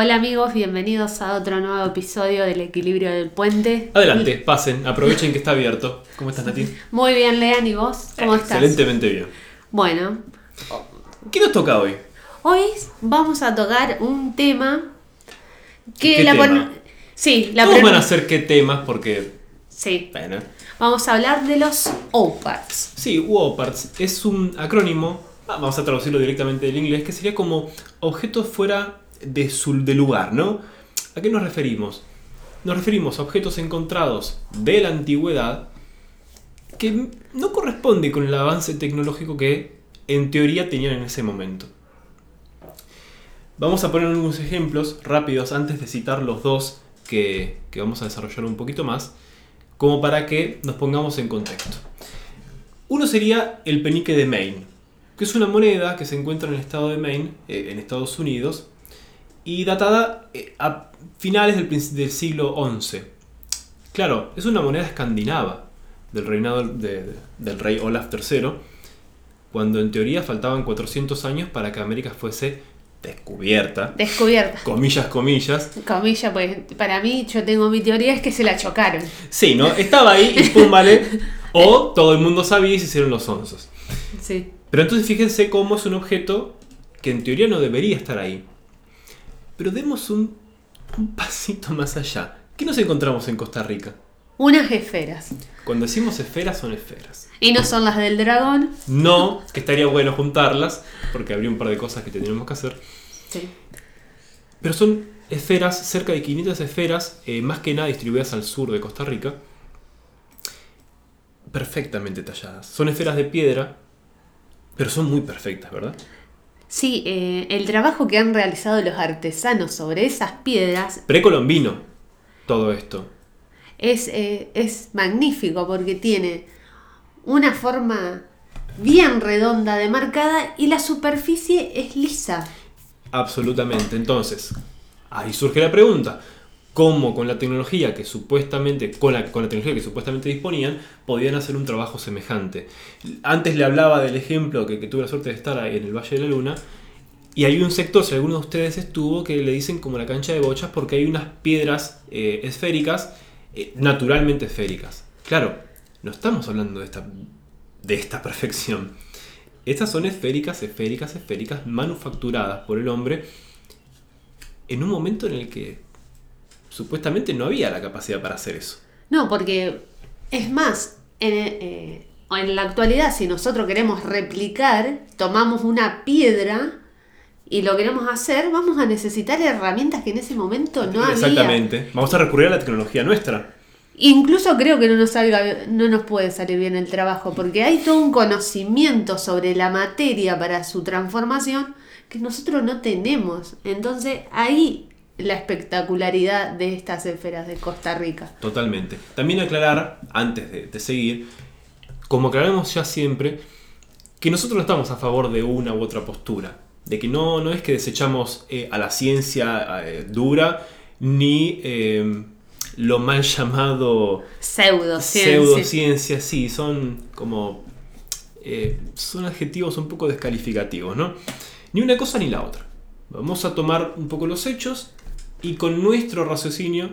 Hola amigos, bienvenidos a otro nuevo episodio del Equilibrio del Puente. Adelante, pasen, aprovechen que está abierto. ¿Cómo estás, Nati? Muy bien, Lean, ¿y vos? ¿Cómo estás? Excelentemente bien. Bueno, ¿Qué nos toca hoy? hoy vamos a tocar un tema que ¿Qué la tema? Sí, la pron- van a ser qué temas porque, Sí, bueno, vamos a hablar de los OPARs. sí, WOPARTS es un acrónimo, vamos a traducirlo directamente del inglés, que sería como objetos fuera de su de lugar, ¿no? ¿A qué nos referimos? Nos referimos a objetos encontrados de la antigüedad que no corresponde con el avance tecnológico que en teoría tenían en ese momento. Vamos a poner algunos ejemplos rápidos antes de citar los dos que, que vamos a desarrollar un poquito más, como para que nos pongamos en contexto. Uno sería el penique de Maine, que es una moneda que se encuentra en el estado de Maine, eh, en Estados Unidos, y datada eh, a finales del, del siglo XI. Claro, es una moneda escandinava del reinado de- de- del rey Olaf III, cuando en teoría faltaban 400 años para que América fuese descubierta. Descubierta. Comillas, comillas. Comilla, pues para mí, yo tengo mi teoría, es que se la chocaron. Sí, ¿no? Estaba ahí y pum, vale. O todo el mundo sabía y se hicieron los onzos. Sí. Pero entonces fíjense cómo es un objeto que en teoría no debería estar ahí. Pero demos un, un pasito más allá. ¿Qué nos encontramos en Costa Rica? Unas esferas. Cuando decimos esferas, son esferas. Y no son las del dragón. No, que estaría bueno juntarlas, porque habría un par de cosas que tendríamos que hacer. Sí. Pero son esferas, cerca de 500 esferas, eh, más que nada distribuidas al sur de Costa Rica. Perfectamente talladas. Son esferas de piedra, pero son muy perfectas, ¿verdad? Sí, eh, el trabajo que han realizado los artesanos sobre esas piedras Precolombino, todo esto. es, eh, es magnífico porque tiene una forma bien redonda, demarcada y la superficie es lisa. Absolutamente. Entonces, ahí surge la pregunta. ¿Cómo con la tecnología que supuestamente, con la, con la tecnología que supuestamente disponían, podían hacer un trabajo semejante? Antes le hablaba del ejemplo que, tuve la suerte de estar ahí en el Valle de la Luna. Y hay un sector, si alguno de ustedes estuvo, que le dicen como la cancha de bochas porque hay unas piedras eh, esféricas, eh, naturalmente esféricas. Claro, no estamos hablando de esta, de esta perfección. Estas son esféricas, esféricas, esféricas, manufacturadas por el hombre en un momento en el que supuestamente no había la capacidad para hacer eso. No, porque es más, en, eh, en la actualidad si nosotros queremos replicar, tomamos una piedra y lo queremos hacer, vamos a necesitar herramientas que en ese momento no había. Exactamente. Vamos a recurrir a la tecnología nuestra. Incluso creo que no nos salga, no nos puede salir bien el trabajo, porque hay todo un conocimiento sobre la materia para su transformación que nosotros no tenemos. Entonces ahí la espectacularidad de estas esferas de Costa Rica. Totalmente. También aclarar, antes de, de seguir, como aclaramos ya siempre, que nosotros no estamos a favor de una u otra postura. De que no, no es que desechamos eh, a la ciencia eh, dura, ni eh, lo mal llamado Pseudociencia. pseudociencia, sí, son como. eh, son adjetivos un poco descalificativos, ¿no? Ni una cosa ni la otra. Vamos a tomar un poco los hechos y con nuestro raciocinio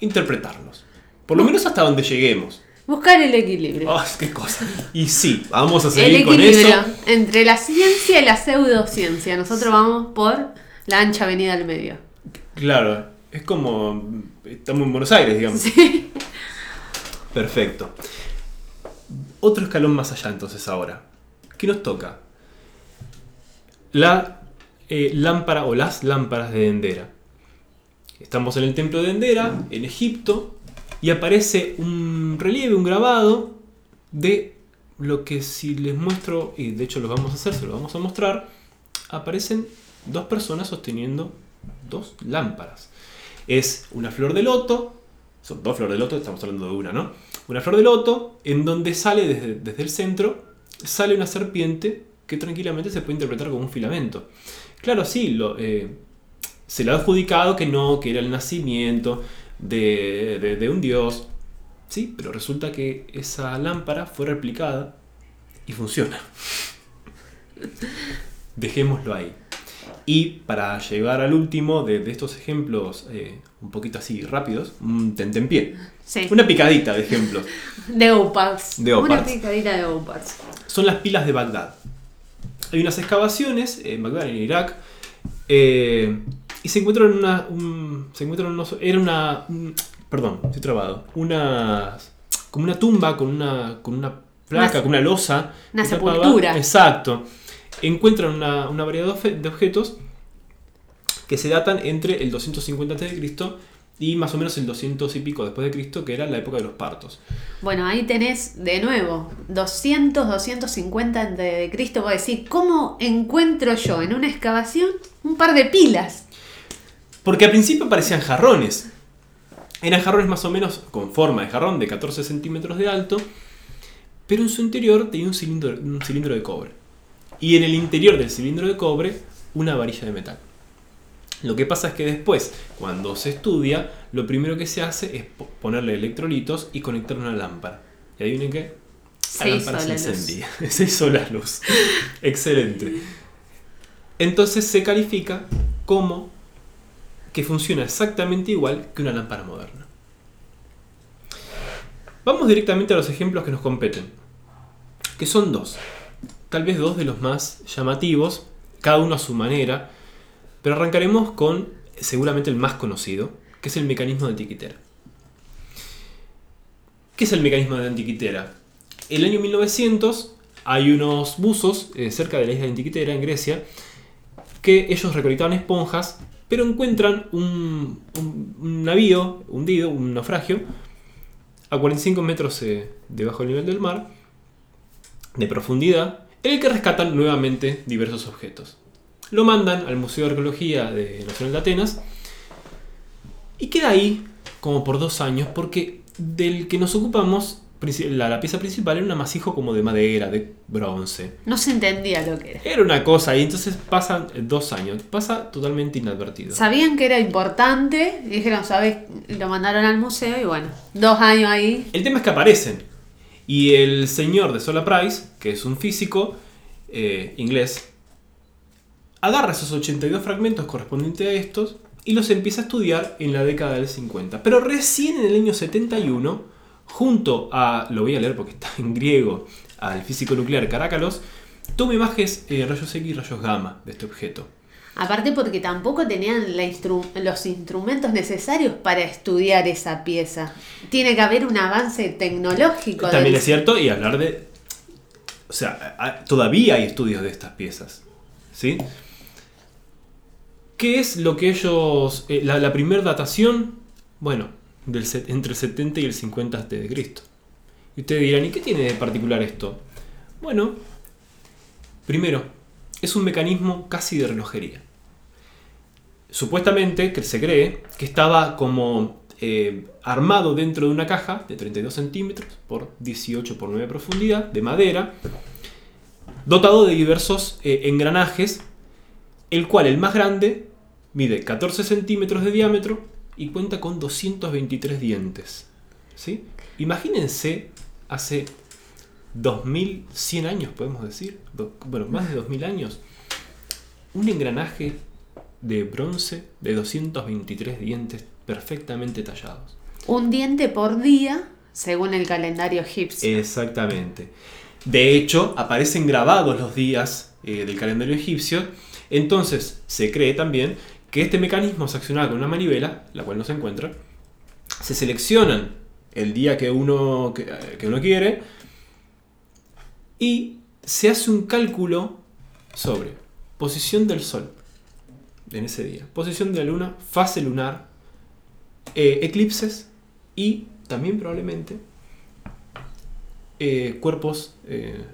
interpretarlos. Por lo menos hasta donde lleguemos. Buscar el equilibrio. ¡Ah, qué cosa! Y sí, vamos a el seguir con equilibrio eso. entre la ciencia y la pseudociencia. Nosotros vamos por la ancha avenida al medio. Claro, es como. Estamos en Buenos Aires, digamos. Sí. Perfecto. Otro escalón más allá entonces ahora. ¿Qué nos toca? La eh, lámpara o las lámparas de Dendera. Estamos en el templo de Dendera, en Egipto, y aparece un relieve, un grabado de lo que si les muestro, y de hecho lo vamos a hacer, se lo vamos a mostrar, aparecen dos personas sosteniendo dos lámparas. Es una flor de loto, son dos flores de loto, estamos hablando de una, ¿no? Una flor de loto en donde sale desde, desde el centro, sale una serpiente que tranquilamente se puede interpretar como un filamento. Claro, sí, lo, eh, se le ha adjudicado que no, que era el nacimiento de, de- de un dios. Sí, pero resulta que esa lámpara fue replicada y funciona. Dejémoslo ahí. Y para llegar al último de, de estos ejemplos eh, un poquito así rápidos, un tentempié. Sí. Una picadita de ejemplos. De Oparts. De Una Oparts. picadita de Oparts. Son las pilas de Bagdad. Hay unas excavaciones en Bagdad, en Irak, eh, y se encuentran una. un- se encuentran unos. Era una. un- perdón, estoy trabado. Una. como una tumba con una. con una placa, Una- con una losa. una tapaba- sepultura. Exacto. Encuentran una, una variedad de obje- de objetos que se datan entre el 250 a.C. y más o menos el 200 y pico después de Cristo, que era la época de los partos. Bueno, ahí tenés de nuevo 200, 250 antes de Cristo. Vos decís, ¿cómo encuentro yo en una excavación un par de pilas? Porque al principio parecían jarrones. Eran jarrones más o menos con forma de jarrón de 14 centímetros de alto, pero en su interior tenía un cilindro, un cilindro de cobre. Y en el interior del cilindro de cobre, una varilla de metal. Lo que pasa es que después, cuando se estudia, lo primero que se hace es po- ponerle electrolitos y conectar una lámpara. Y adivinen qué, la Se lámpara hizo se encendía. Se hizo la luz. Excelente. Entonces se califica como que funciona exactamente igual que una lámpara moderna. Vamos directamente a los ejemplos que nos competen, que son dos. Tal vez dos de los más llamativos, cada uno a su manera, pero arrancaremos con seguramente el más conocido, que es el mecanismo de antiquitera. ¿Qué es el mecanismo de antiquitera? El año 1900 hay unos buzos eh, cerca de la isla de Antiquitera, en Grecia, que ellos recolectaban esponjas, pero encuentran un, navío hundido, un naufragio, a 45 metros eh, debajo del nivel del mar, de profundidad, en el que rescatan nuevamente diversos objetos. Lo mandan al Museo de Arqueología de Nacional de Atenas y queda ahí como por dos años porque del que nos ocupamos, la, la pieza principal era un amasijo como de madera, de bronce. No se entendía lo que era. Era una cosa y entonces pasan dos años, pasa totalmente inadvertido. Sabían que era importante y dijeron, ¿sabes? Lo mandaron al museo y bueno, dos años ahí. El tema es que aparecen. Y el señor de Sola Price, que es un físico eh, inglés, agarra esos 82 fragmentos correspondientes a estos y los empieza a estudiar en la década del 50. Pero recién en el año 71, junto a, lo voy a leer porque está en griego, al físico nuclear Caracalos, toma imágenes eh, rayos X y rayos gamma de este objeto. Aparte porque tampoco tenían la instru- los instrumentos necesarios para estudiar esa pieza. Tiene que haber un avance tecnológico. También del- es cierto, y hablar de. O sea, todavía hay estudios de estas piezas. ¿Sí? ¿Qué es lo que ellos. eh, la, la primera datación? Bueno, entre el 70 y el 50 a.C. de Cristo. Y ustedes dirán, ¿y qué tiene de particular esto? Bueno, primero, es un mecanismo casi de relojería. Supuestamente, que se cree, que estaba como eh, armado dentro de una caja de 32 centímetros por 18 por 9 de profundidad, de madera, dotado de diversos eh, engranajes, el cual el más grande mide 14 centímetros de diámetro y cuenta con 223 dientes. ¿sí? Imagínense hace 2100 años, podemos decir, bueno, más de 2000 años, un engranaje de bronce de 223 dientes perfectamente tallados. Un diente por día, según el calendario egipcio. Exactamente. De hecho, aparecen grabados los días eh, del calendario egipcio. Entonces, se cree también que este mecanismo se accionaba con una manivela, la cual no se encuentra. Se seleccionan el día que uno, que, que uno quiere y se hace un cálculo sobre posición del Sol en ese día, posición de la Luna, fase lunar, eh, eclipses y también probablemente eh, cuerpos, eh,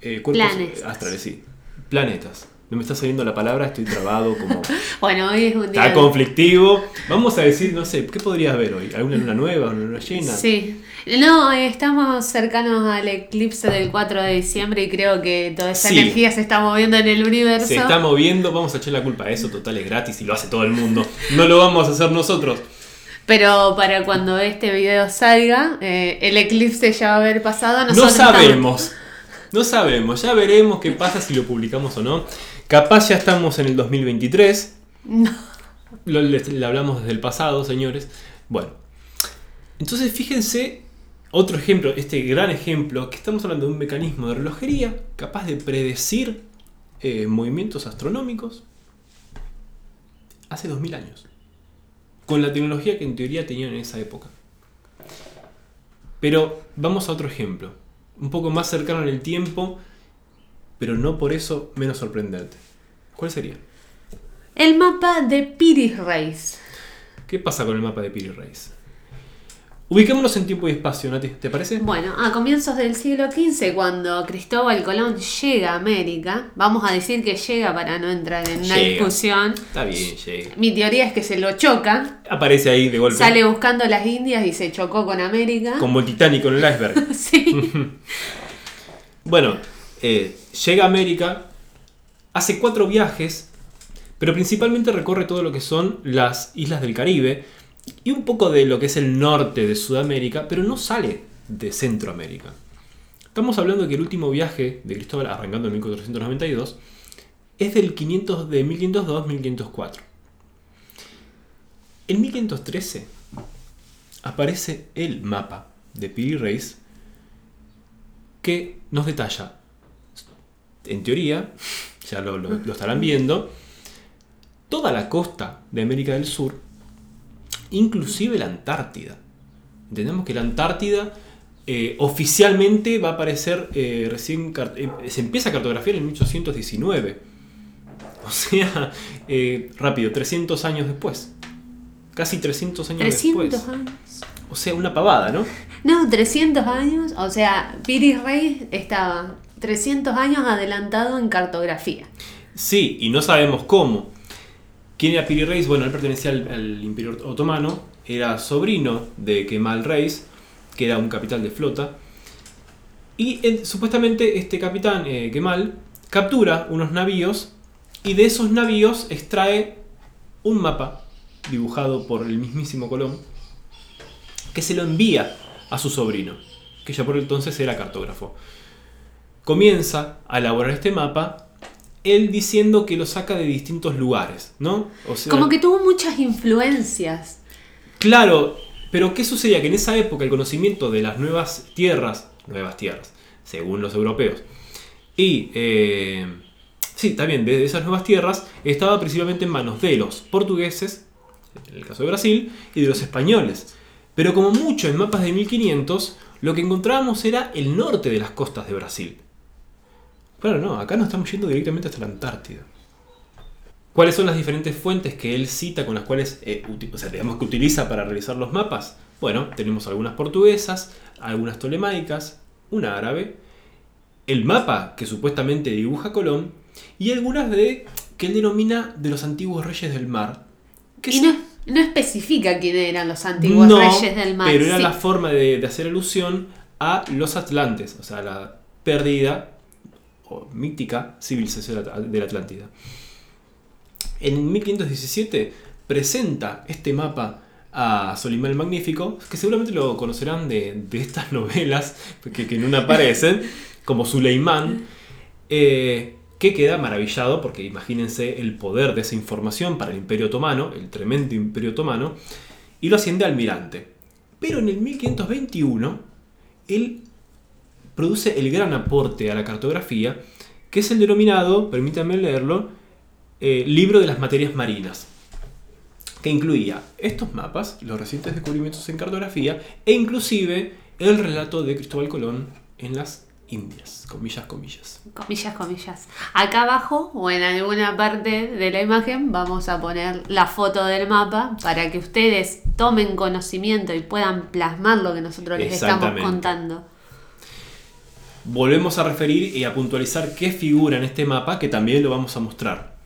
eh, cuerpos astrales, sí. Planetas. No me está saliendo la palabra, estoy trabado como... Bueno, hoy es un día. Está conflictivo. Vamos a decir, no sé, ¿qué podrías ver hoy? ¿Alguna luna nueva? ¿Una luna llena? Sí. No, eh, estamos cercanos al eclipse del 4 de diciembre y creo que toda esa Sí. energía se está moviendo en el universo. Se está moviendo, vamos a echar la culpa a eso, total es gratis y lo hace todo el mundo. No lo vamos a hacer nosotros. Pero para cuando este video salga, eh, el eclipse ya va a haber pasado. No estamos- sabemos. No sabemos, ya veremos qué pasa si lo publicamos o no. Capaz ya estamos en el 2023. No. Lo, le, le hablamos desde el pasado, señores. Bueno, entonces fíjense otro ejemplo, este gran ejemplo, que estamos hablando de un mecanismo de relojería capaz de predecir eh, movimientos astronómicos hace 2000 años. Con la tecnología que en teoría tenían en esa época. Pero vamos a otro ejemplo, un poco más cercano en el tiempo, pero no por eso menos sorprendente. ¿Cuál sería? El mapa de Piris Reis. ¿Qué pasa con el mapa de Piri Reis? Ubiquémonos en tiempo y espacio, Nati, ¿te parece? Bueno, a comienzos del siglo XV, cuando Cristóbal Colón llega a América, vamos a decir que llega para no entrar en una Llega. discusión. Está bien, llega. Mi teoría es que se lo choca, Aparece ahí de golpe. sale buscando las Indias y se chocó con América. Como el Titanic con el iceberg. Sí. Bueno, eh, llega a América, hace cuatro viajes, pero principalmente recorre todo lo que son las islas del Caribe y un poco de lo que es el norte de Sudamérica, pero no sale de Centroamérica. Estamos hablando de que el último viaje de Cristóbal, arrancando en 1492, es del 500, de 1502-1504. En 1513 aparece el mapa de Piri Reis que nos detalla, en teoría, ya lo, lo- lo estarán viendo, toda la costa de América del Sur, inclusive la Antártida. Entendemos que la Antártida eh, oficialmente va a aparecer eh, recién, eh, se empieza a cartografiar en 1819. O sea, rápido, 300 años después. Casi 300 años 300 después. años. O sea, una pavada, ¿no? No, 300 años. O sea, Piris Reis estaba 300 años adelantado en cartografía. Sí, y no sabemos cómo. ¿Quién era Piri Reis? Bueno, él pertenecía al, Imperio Otomano, era sobrino de Kemal Reis, que era un capitán de flota. Y eh, supuestamente este capitán, eh, Kemal, captura unos navíos y de esos navíos extrae un mapa dibujado por el mismísimo Colón que se lo envía a su sobrino, que ya por entonces era cartógrafo. Comienza a elaborar este mapa él diciendo que lo saca de distintos lugares, ¿no? O sea, Como que tuvo muchas influencias. Claro, pero ¿qué sucedía? Que en esa época el conocimiento de las nuevas tierras, nuevas tierras, según los europeos, y, eh, sí, también de esas nuevas tierras, estaba principalmente en manos de los portugueses, en el caso de Brasil, y de los españoles. Pero como mucho en mapas de 1500, lo que encontrábamos era el norte de las costas de Brasil. Claro, no, acá nos estamos yendo directamente hasta la Antártida. ¿Cuáles son las diferentes fuentes que él cita con las cuales, eh, o sea, digamos que utiliza para realizar los mapas? Bueno, tenemos algunas portuguesas, algunas tolemaicas, una árabe, el mapa que supuestamente dibuja Colón y algunas de que él denomina de los antiguos reyes del mar. que Y no, no especifica quiénes eran los antiguos no, reyes del mar. pero era sí. la forma de, de hacer alusión a los atlantes, o sea, la perdida mítica civilización de la Atlántida. En 1517 presenta este mapa a Solimán el Magnífico, que seguramente lo conocerán de, de estas novelas que, que en aparecen, como Suleimán, eh, que queda maravillado porque imagínense el poder de esa información para el Imperio Otomano, el tremendo Imperio Otomano, y lo asciende a almirante. Pero en el 1521, él produce el gran aporte a la cartografía, que es el denominado, permítanme leerlo, eh, Libro de las Materias Marinas, que incluía estos mapas, los recientes descubrimientos en cartografía, e inclusive el relato de Cristóbal Colón en las Indias, comillas, comillas. Comillas, comillas. Acá abajo o en alguna parte de la imagen vamos a poner la foto del mapa para que ustedes tomen conocimiento y puedan plasmar lo que nosotros les estamos contando. Volvemos a referir y a puntualizar qué figura en este mapa, que también lo vamos a mostrar.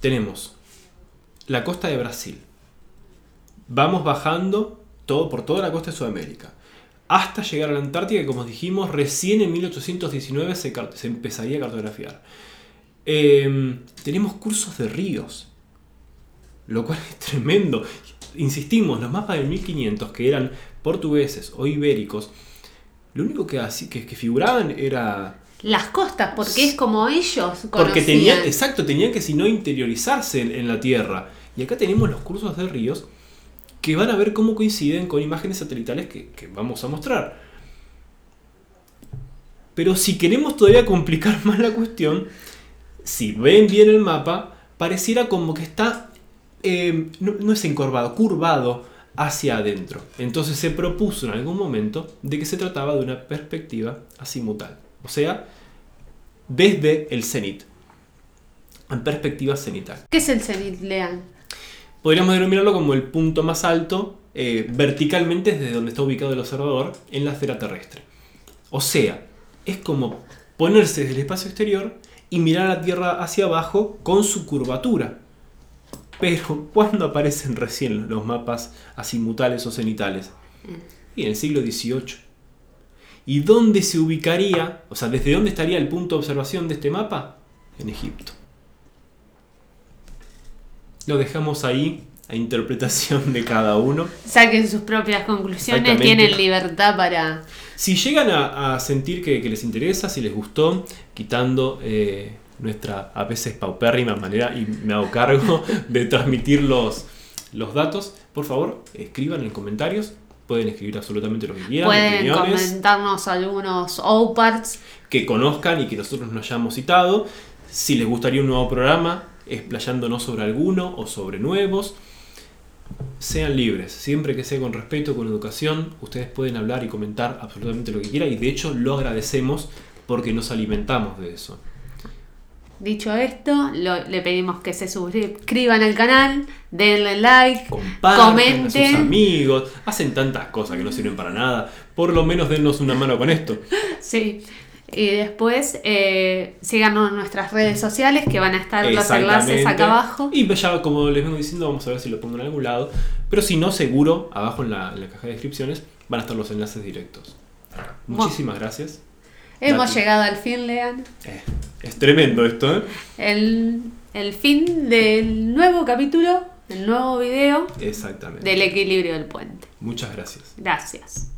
Tenemos la costa de Brasil. Vamos bajando todo por toda la costa de Sudamérica. Hasta llegar a la Antártida, que como dijimos, recién en 1819 se, se empezaría a cartografiar. Eh, tenemos cursos de ríos, lo cual es tremendo. Insistimos, los mapas del 1500, que eran portugueses o ibéricos, lo único que, así- que, que figuraban era las costas, porque es como ellos Porque tenían, exacto, tenían que si no interiorizarse en, en la Tierra. Y acá tenemos los cursos de ríos que van a ver cómo coinciden con imágenes satelitales que, que vamos a mostrar. Pero si queremos todavía complicar más la cuestión, si ven bien el mapa, pareciera como que está, eh, no, no es encorvado, curvado hacia adentro. Entonces se propuso en algún momento de que se trataba de una perspectiva azimutal. O sea, desde el cenit. En perspectiva cenital. ¿Qué es el cenit, Lean? Podríamos denominarlo como el punto más alto eh, verticalmente desde donde está ubicado el observador en la esfera terrestre. O sea, es como ponerse desde el espacio exterior y mirar a la Tierra hacia abajo con su curvatura. Pero, ¿cuándo aparecen recién los mapas azimutales o cenitales? Y en el siglo XVIII. ¿Y dónde se ubicaría? O sea, ¿desde dónde estaría el punto de observación de este mapa? En Egipto. Lo dejamos ahí a interpretación de cada uno. Saquen sus propias conclusiones, tienen libertad para... Si llegan a, a sentir que, que les interesa, si les gustó, quitando eh, nuestra a veces paupérrima manera, y me hago cargo de transmitir los, los datos, por favor, escriban en comentarios. Pueden escribir absolutamente lo que quieran, Pueden comentarnos algunos OPARTs. que conozcan y que nosotros no hayamos citado. Si les gustaría un nuevo programa, explayándonos sobre alguno o sobre nuevos. Sean libres, siempre que sea con respeto, con educación, ustedes pueden hablar y comentar absolutamente lo que quieran y de hecho lo agradecemos porque nos alimentamos de eso. Dicho esto, lo- le pedimos que se suscriban al canal, denle like, Compartan a sus comenten. amigos, hacen tantas cosas que no sirven para nada, por lo menos dennos una mano con esto. Sí. Y después eh, síganos en nuestras redes sociales que van a estar los enlaces acá abajo. Y pues ya como les vengo diciendo, vamos a ver si lo pongo en algún lado. Pero si no, seguro, abajo en la, en la caja de descripciones van a estar los enlaces directos. Muchísimas gracias. Hemos Nati. llegado al fin, Lean. Eh, es tremendo esto, ¿eh? El, el fin del nuevo capítulo, el nuevo video Exactamente. del equilibrio del puente. Muchas gracias. Gracias.